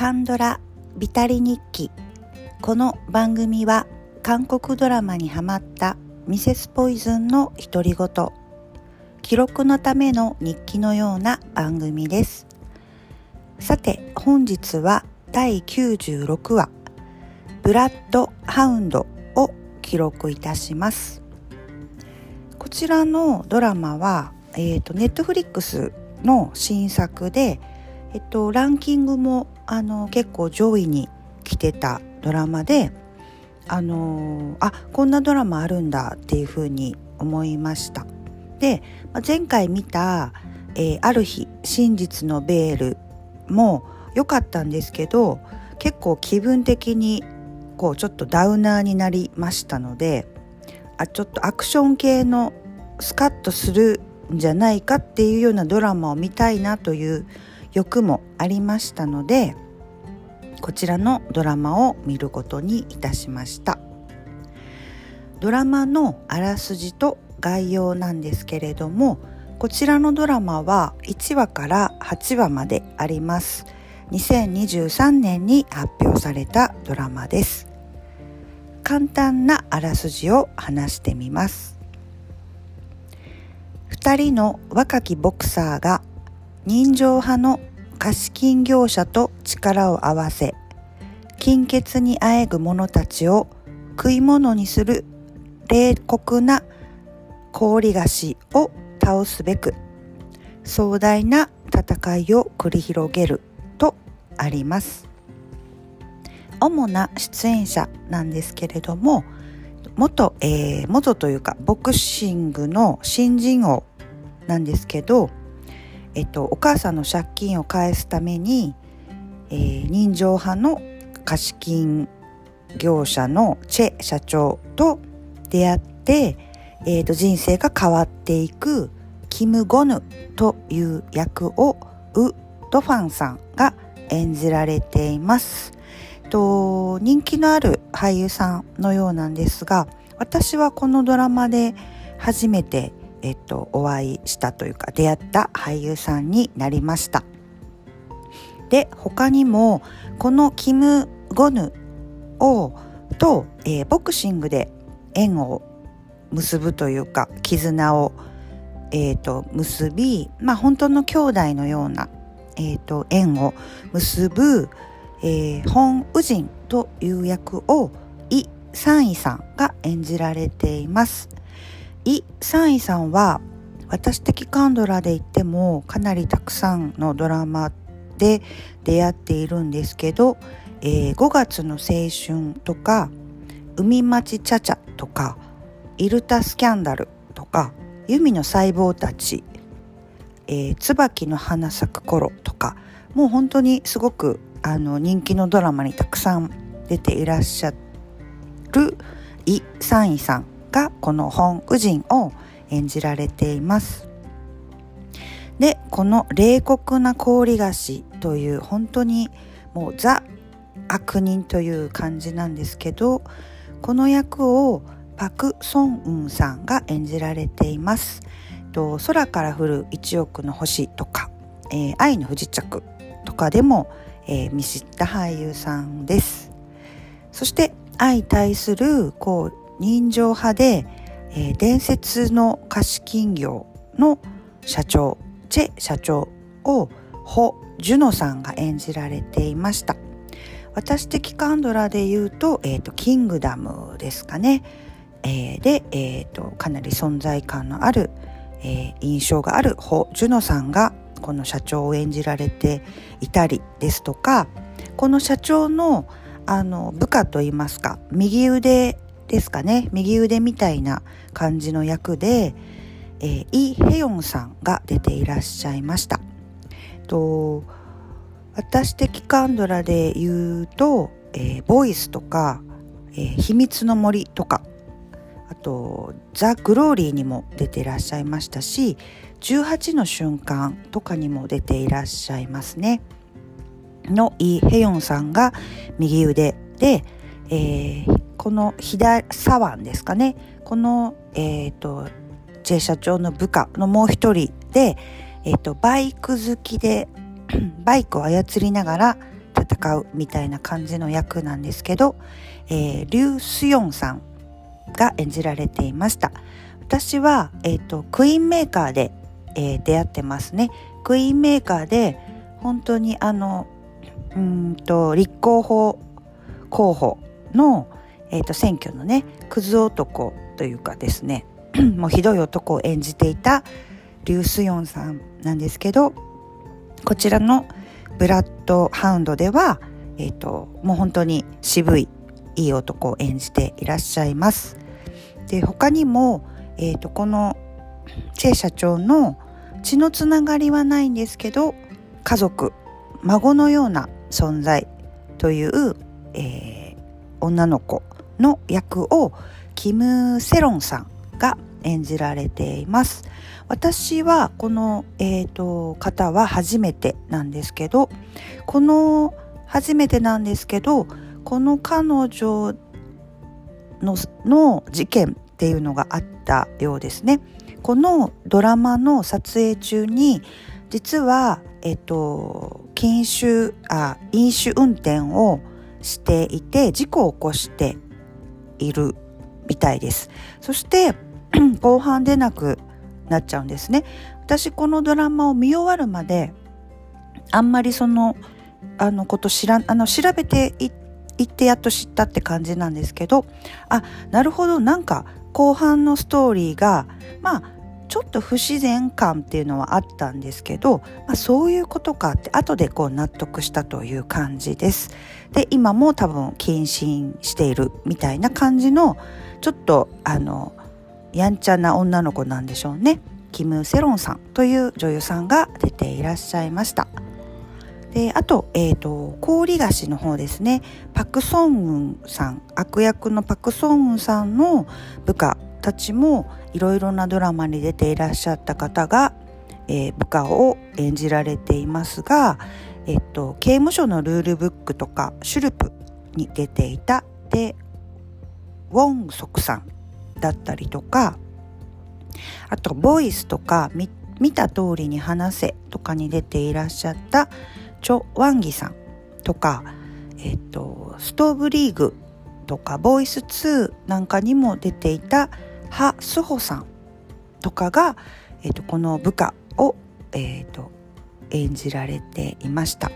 カンドラビタリ日記。この番組は韓国ドラマにハマったミセスポイズンの独り言。記録のための日記のような番組です。さて本日は第96話ブラッドハウンドを記録いたします。こちらのドラマは、えーと、ネットフリックスの新作で、えっと、ランキングもあの結構上位に来てたドラマであのあこんなドラマあるんだっていうふうに思いました。で前回見た、えー、ある日真実のベール」も良かったんですけど結構気分的にこうちょっとダウナーになりましたのであちょっとアクション系のスカッとするんじゃないかっていうようなドラマを見たいなという欲もありましたのでこちらのドラマを見ることにいたしました。ドラマのあらすじと概要なんですけれどもこちらのドラマは1話から8話まであります。2023年に発表されたドラマです。簡単なあらすじを話してみます。2人の若きボクサーが人情派の貸金業者と力を合わせ金欠にあえぐ者たちを食い物にする冷酷な氷菓子を倒すべく壮大な戦いを繰り広げるとあります。主な出演者なんですけれども元、えー、元というかボクシングの新人王なんですけど、えっと、お母さんの借金を返すために、えー、人情派の貸金業者のチェ社長と出会って、えー、と人生が変わっていくキム・ゴヌという役をウ・ドファンさんが演じられています。と人気のある俳優さんのようなんですが私はこのドラマで初めて、えっと、お会いしたというか出会った俳優さんになりましたで他にもこのキム・ゴヌをと、えー、ボクシングで縁を結ぶというか絆を、えーと、結び、まあ、本当の兄弟のような、えーと、縁を結ぶ、えー、本宇人という役をイ・サンイさんが演じられています。イ・サンイさんは私的カンドラで言ってもかなりたくさんのドラマで出会っているんですけど、えー、5月の青春とか海町チャチャとかイルタスキャンダルとか弓の細胞たち、えー、椿の花咲く頃とかもう本当にすごくあの人気のドラマにたくさん出ていらっしゃるイ・サンイさん。がこの本宇人を演じられています。でこの「冷酷な氷菓子」という本当にもうザ悪人という感じなんですけどこの役をパク・ソンウンさんが演じられています。と空から降る一億の星とか、えー、愛の不時着とかでも、えー、見知った俳優さんです。そして相対するこう人情派で、えー、伝説の貸金業の社長チェ社長をホ・ジュノさんが演じられていました。私的カンドラで言うと、えっ、ー、と、キングダムですかね。えー、で、えーと、かなり存在感のある、えー、印象があるホ・ジュノさんがこの社長を演じられていたりですとかこの社長のあの部下といいますか右腕ですかね右腕みたいな感じの役で、えー、イ・ヘヨンさんが出ていらっしゃいました。と私的カンドラで言うと、えー、ボイスとか、えー、秘密の森とかあとザ・グローリーにも出ていらっしゃいましたし18の瞬間とかにも出ていらっしゃいますね。のイ・ヘヨンさんが右腕で、えー、この左左腕ですかね。この、えーと、ジェイ社長の部下のもう一人で、えーとバイク好きで バイクを操りながら戦うみたいな感じの役なんですけど、えー、リュウ・スヨンさんが演じられていました。私は、えーと、クイーンメーカーで、えー、出会ってますね。クイーンメーカーで本当にあのうんと立候補候補の、えーと、選挙のねクズ男というかですね もうひどい男を演じていたリュウ・スヨンさんなんですけどこちらのブラッドハウンドでは、えーと、もう本当に渋いいい男を演じていらっしゃいます。で他にも、えーと、このチェ社長の血のつながりはないんですけど家族孫のような存在という、えー、女の子の役をキム・セロンさんが演じられています。私はこの、えーと、方は初めてなんですけどこの初めてなんですけどこの彼女のの事件っていうのがあったようですね。このドラマの撮影中に実は、えっと、禁酒あ飲酒運転をしていて事故を起こしているみたいです。そして 後半出なくなっちゃうんですね。私このドラマを見終わるまであんまりそのあのこと知らあの調べていってやっと知ったって感じなんですけどあなるほどなんか後半のストーリーがまあちょっと不自然感っていうのはあったんですけど、まあ、そういうことかって後でこう納得したという感じです。で今も多分謹慎しているみたいな感じのちょっとあのやんちゃな女の子なんでしょうね。キム・セロンさんという女優さんが出ていらっしゃいました。であと,、えーと、氷菓子の方ですね。パク・ソンウンさん。悪役のパク・ソンウンさんの部下たちもいろいろなドラマに出ていらっしゃった方が、えー、部下を演じられていますが、えっと、刑務所のルールブックとかシュルプに出ていたでウォンソクさんだったりとかあとボイスとか見た通りに話せとかに出ていらっしゃったチョ・ワンギさんとか、えっと、ストーブリーグとかボイス2なんかにも出ていたハ・スホさんとかが、えっと、この部下を、えっと、演じられていました。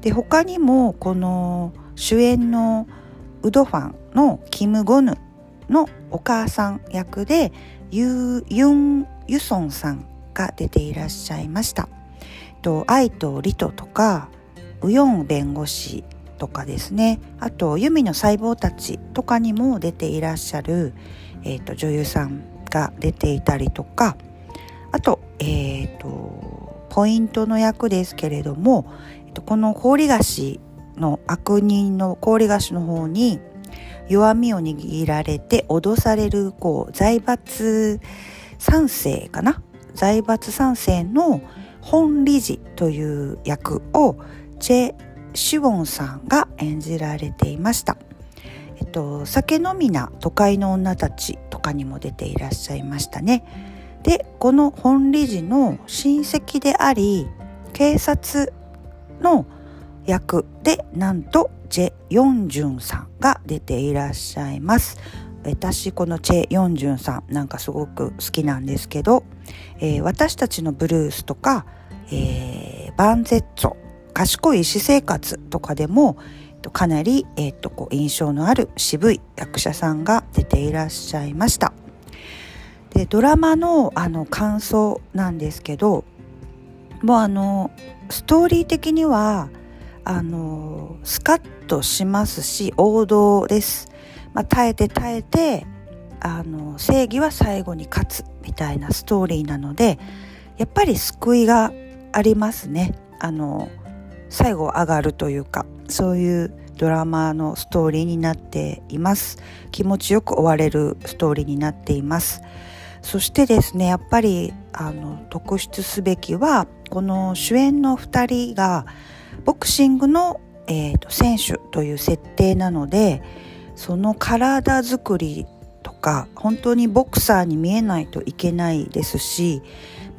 で他にもこの主演のウドファンのキム・ゴヌのお母さん役でユユン・ユソンさんが出ていらっしゃいました。と愛とリトとかウヨン弁護士とかですねあとユミの細胞たちとかにも出ていらっしゃる、えーと、女優さんが出ていたりとかあと,、えーと、ポイントの役ですけれども、えーと、この氷菓子の悪人の氷菓子の方に弱みを握られて脅されるこう財閥三世かな？財閥三世の本理事という役をチェ・シュウォンさんが演じられていました。っと、酒飲みな都会の女たちとかにも出ていらっしゃいましたね。で、この本理事の親戚であり、警察の役でなんとチェ・ヨンジュンさんが出ていらっしゃいます。私このチェ・ヨンジュンさんなんかすごく好きなんですけど、えー、私たちのブルースとか、えー、バンゼッツォ賢い私生活とかでもとかなり、えー、とこう印象のある渋い役者さんが出ていらっしゃいました。でドラマのあの感想なんですけどもうあのストーリー的にはあのスカッとしますし王道です、まあ、耐えて耐えてあの正義は最後に勝つみたいなストーリーなのでやっぱり救いがありますね。あの最後上がるというかそういうドラマのストーリーになっています。気持ちよく終われるストーリーになっています。そしてですねやっぱりあの特筆すべきはこの主演の2人がボクシングの、えーと、選手という設定なのでその体作りとか本当にボクサーに見えないといけないですし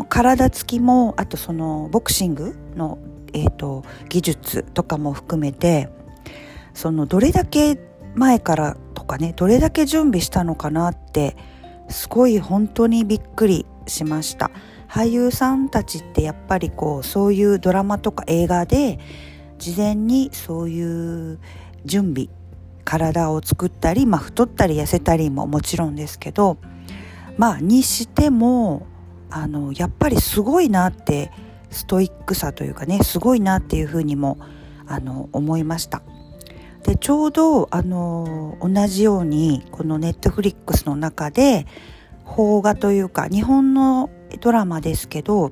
体つきもあとそのボクシングの、えーと、技術とかも含めてそのどれだけ前からとかねどれだけ準備したのかなってすごい本当にびっくりしました。俳優さんたちってやっぱりこうそういうドラマとか映画で事前にそういう準備体を作ったり、まあ、太ったり痩せたりももちろんですけどまあにしてもあのやっぱりすごいなってストイックさというかねすごいなっていうふうにもあの思いました。でちょうどあの同じようにこのネットフリックスの中で邦画というか日本のドラマですけど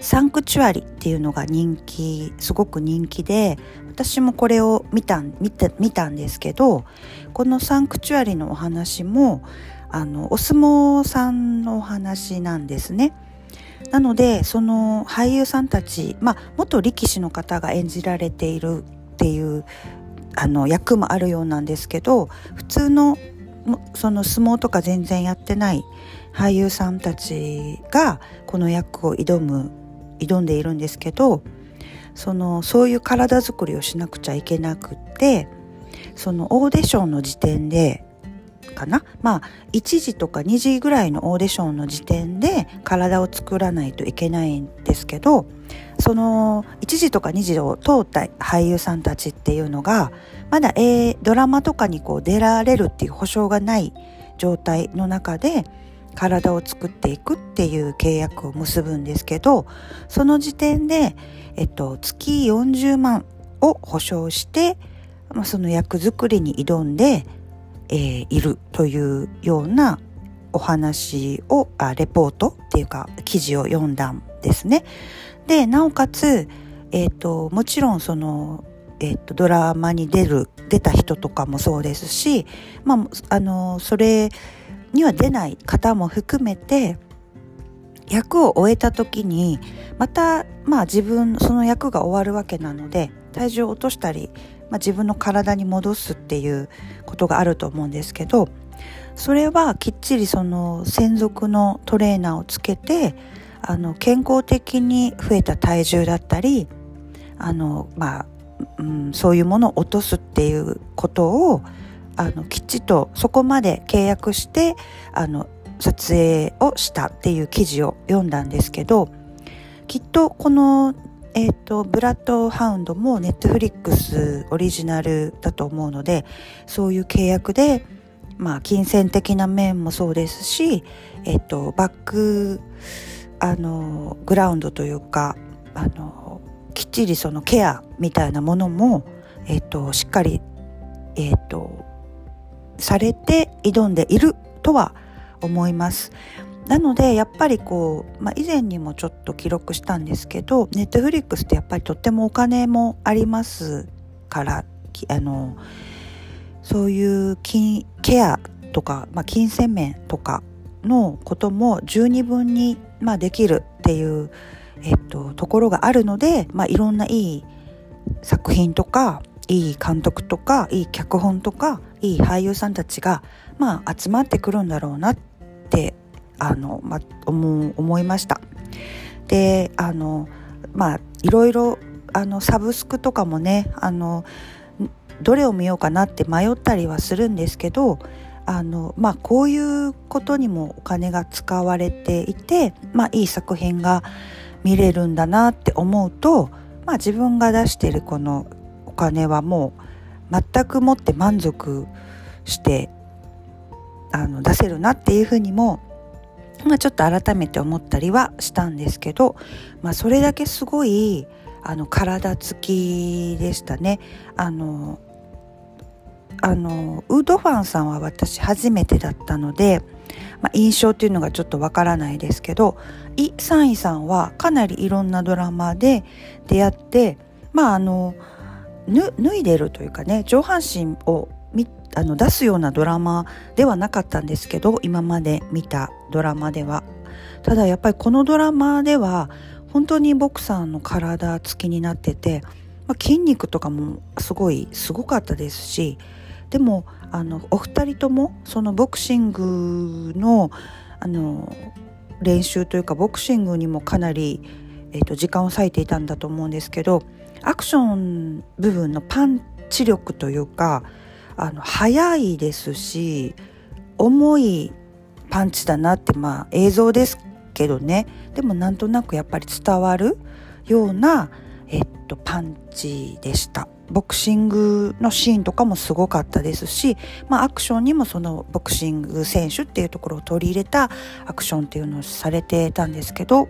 サンクチュアリっていうのが人気すごく人気で私もこれを見た見た見たんですけどこのサンクチュアリのお話もあのお相撲さんのお話なんですね。なのでその俳優さんたち、まあ、元力士の方が演じられているっていうあの役もあるようなんですけど普通のその相撲とか全然やってない俳優さんたちがこの役を挑む挑んでいるんですけどそのそういう体づくりをしなくちゃいけなくってそのオーディションの時点でかな？まあ1時とか2時ぐらいのオーディションの時点で体を作らないといけないんですけどその1時とか2時を通った俳優さんたちっていうのがまだ、えー、ドラマとかにこう出られるっていう保証がない状態の中で体を作っていくっていう契約を結ぶんですけどその時点で、えっと、月40万を保証して、まあ、その役作りに挑んでえー、いるというようなお話をあレポートっていうか記事を読んだんですね。でなおかつ、えーと、もちろんその、えーと、ドラマに出る出た人とかもそうですし、まあ、あのそれには出ない方も含めて役を終えた時にまた、まあ、自分その役が終わるわけなので体重を落としたりまあ、自分の体に戻すっていうことがあると思うんですけどそれはきっちりその専属のトレーナーをつけてあの健康的に増えた体重だったりあの、まあうん、そういうものを落とすっていうことをあのきちっとそこまで契約してあの撮影をしたっていう記事を読んだんですけどきっとこのえっ、ー、と、ブラッドハウンドもネットフリックスオリジナルだと思うので、そういう契約で、まあ、金銭的な面もそうですし、えっ、ー、と、バック、あの、グラウンドというか、あの、きっちりそのケアみたいなものも、えっ、ー、と、しっかり、えっ、と、されて挑んでいるとは思います。なのでやっぱりこう、まあ、以前にもちょっと記録したんですけどネットフリックスってやっぱりとってもお金もありますからあのそういう金ケアとか、まあ、金銭面とかのことも十二分に、まあ、できるっていう、えっと、ところがあるので、まあ、いろんないい作品とかいい監督とかいい脚本とかいい俳優さんたちが、まあ、集まってくるんだろうなってあの、ま、思思いました。であのまあいろいろあのサブスクとかもねあのどれを見ようかなって迷ったりはするんですけどあのまあこういうことにもお金が使われていて、まあ、いい作品が見れるんだなって思うと、まあ、自分が出してるこのお金はもう全くもって満足してあの出せるなっていうふうにもまあ、ちょっと改めて思ったりはしたんですけど、まあ、それだけすごいあの体つきでしたね。あのあのウードファンさんは私初めてだったので、まあ、印象っていうのがちょっとわからないですけどイ・サンイさんはかなりいろんなドラマで出会ってまああの脱いでるというかね上半身をあの出すようなドラマではなかったんですけど今まで見たドラマでは。ただやっぱりこのドラマでは本当にボクサーの体つきになってて、まあ、筋肉とかもすごいすごかったですしでもあのお二人ともそのボクシングのあの練習というかボクシングにもかなり、えーと、時間を割いていたんだと思うんですけどアクション部分のパンチ力というかあの速いですし重いパンチだなってまあ映像ですけどねでもなんとなくやっぱり伝わるような、えっと、パンチでした。ボクシングのシーンとかもすごかったですし、まあ、アクションにもそのボクシング選手っていうところを取り入れたアクションっていうのをされてたんですけど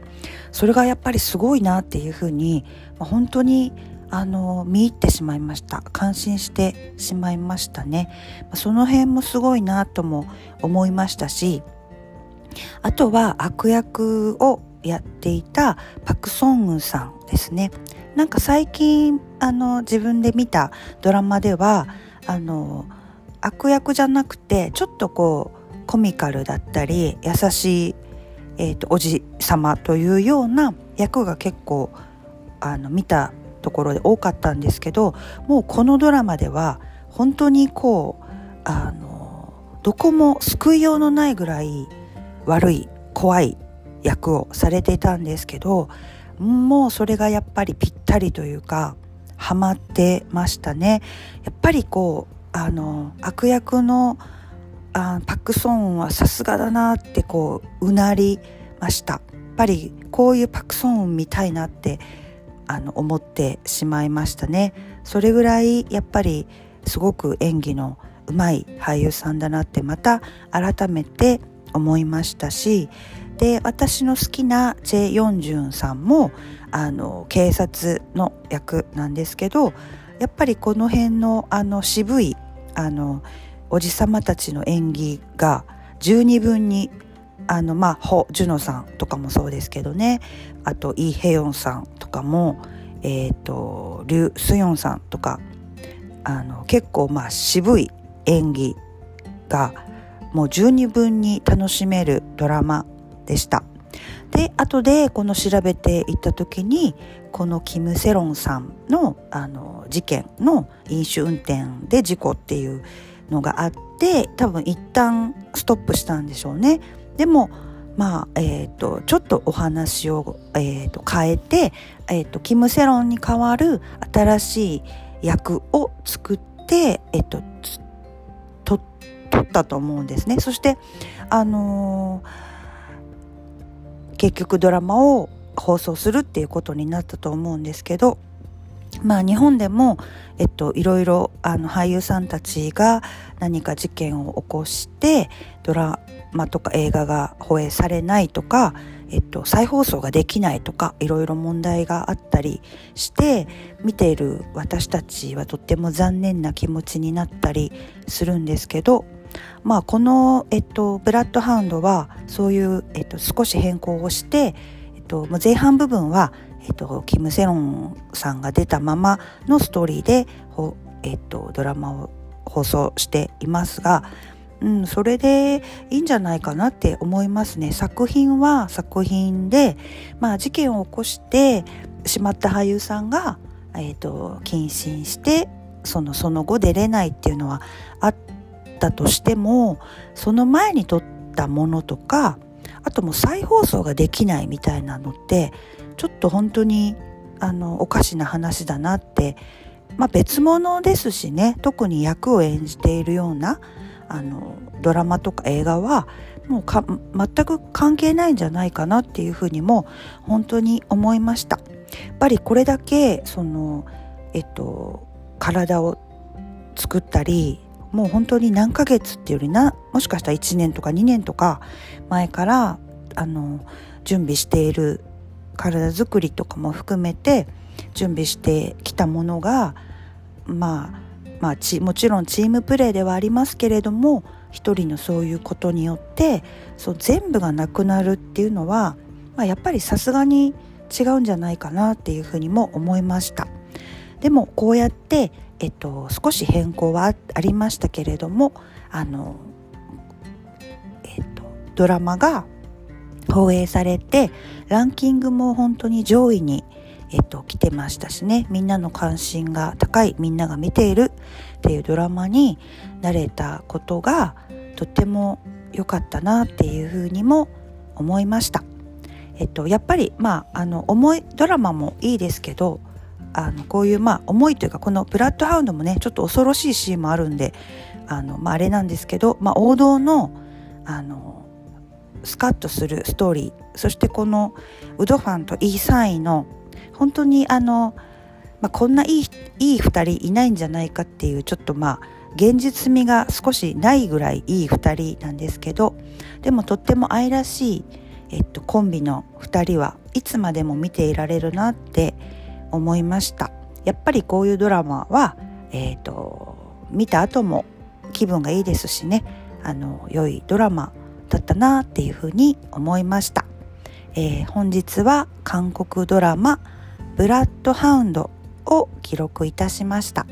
それがやっぱりすごいなっていうふうに、まあ、本当にあの見入ってしまいました。感心してしまいましたね。その辺もすごいなとも思いましたしあとは悪役をやっていたパク・ソングさんですね。なんか最近あの自分で見たドラマではあの悪役じゃなくてちょっとこうコミカルだったり優しい、えーと、おじ様というような役が結構あの見たところで多かったんですけどもうこのドラマでは本当にこうあのどこも救いようのないぐらい悪い怖い役をされていたんですけどもうそれがやっぱりぴったりというかハマってましたね。やっぱりこうあの悪役のあパク・ソンはさすがだなってこううなりました。やっぱりこういうパク・ソン見たいなってあの思ってしまいましたね。それぐらいやっぱりすごく演技のうまい俳優さんだなってまた改めて思いましたしで私の好きなチェ・ヨンジュンさんもあの警察の役なんですけどやっぱりこの辺のあの渋いあのおじさまたちの演技が十二分にあのまあホ・ジュノさんとかもそうですけどねあとイ・ヘヨンさんとかもえ、ー、とリュ・スヨンさんとかあの結構まあ渋い演技がもう十二分に楽しめるドラマでした。で後でこの調べていった時にこのキム・セロンさんのあの事件の飲酒運転で事故っていうのがあって多分一旦ストップしたんでしょうね。でもまあえーと、ちょっとお話を、えーと、変えて、えーと、キム・セロンに代わる新しい役を作って、えー、とと取ったと思うんですね。そしてあのー結局ドラマを放送するっていうことになったと思うんですけどまあ日本でも、えっと、いろいろあの俳優さんたちが何か事件を起こしてドラマとか映画が放映されないとか、えっと、再放送ができないとかいろいろ問題があったりして見ている私たちはとっても残念な気持ちになったりするんですけどまあ、この、えっと、ブラッドハウンドはそういう、えっと、少し変更をして、えっと、前半部分は、えっと、キム・セロンさんが出たままのストーリーで、えっと、ドラマを放送していますが、うん、それでいいんじゃないかなって思いますね。作品は作品で、まあ、事件を起こしてしまった俳優さんが、えっと、謹慎してそのその後出れないっていうのはあっったとしてもその前に撮ったものとかあともう再放送ができないみたいなのってちょっと本当にあのおかしな話だなってまあ別物ですしね特に役を演じているようなあのドラマとか映画はもうか全く関係ないんじゃないかなっていうふうにも本当に思いました。やっぱりこれだけそのえっと体を作ったりもう本当に何ヶ月っていうよりなもしかしたら1年とか2年とか前からあの準備している体づくりとかも含めて準備してきたものがまあまあちもちろんチームプレーではありますけれども一人のそういうことによってそう全部がなくなるっていうのは、まあ、やっぱりさすがに違うんじゃないかなっていうふうにも思いました。でもこうやってえっと、少し変更はありましたけれどもあの、えっと、ドラマが放映されてランキングも本当に上位に、えっと、来てましたしねみんなの関心が高いみんなが見ているっていうドラマになれたことがとても良かったなっていうふうにも思いました。えっと、やっぱり、まあ、あの重いドラマもいいですけどあのこういう、まあ、重いというかこの「ブラッドハウンド」もねちょっと恐ろしいシーンもあるんであの、まあ、あれなんですけど、まあ、王道のあのスカッとするストーリーそしてこのウドファンとイーサイの本当にあの、まあ、こんないいいい2人いないんじゃないかっていうちょっとまあ現実味が少しないぐらいいい2人なんですけどでもとっても愛らしい、えっと、コンビの2人はいつまでも見ていられるなって思いました。やっぱりこういうドラマは、えーと、見た後も気分がいいですしねあの良いドラマだったなっていうふうに思いました、えー、本日は韓国ドラマ「ブラッドハウンド」を記録いたしました。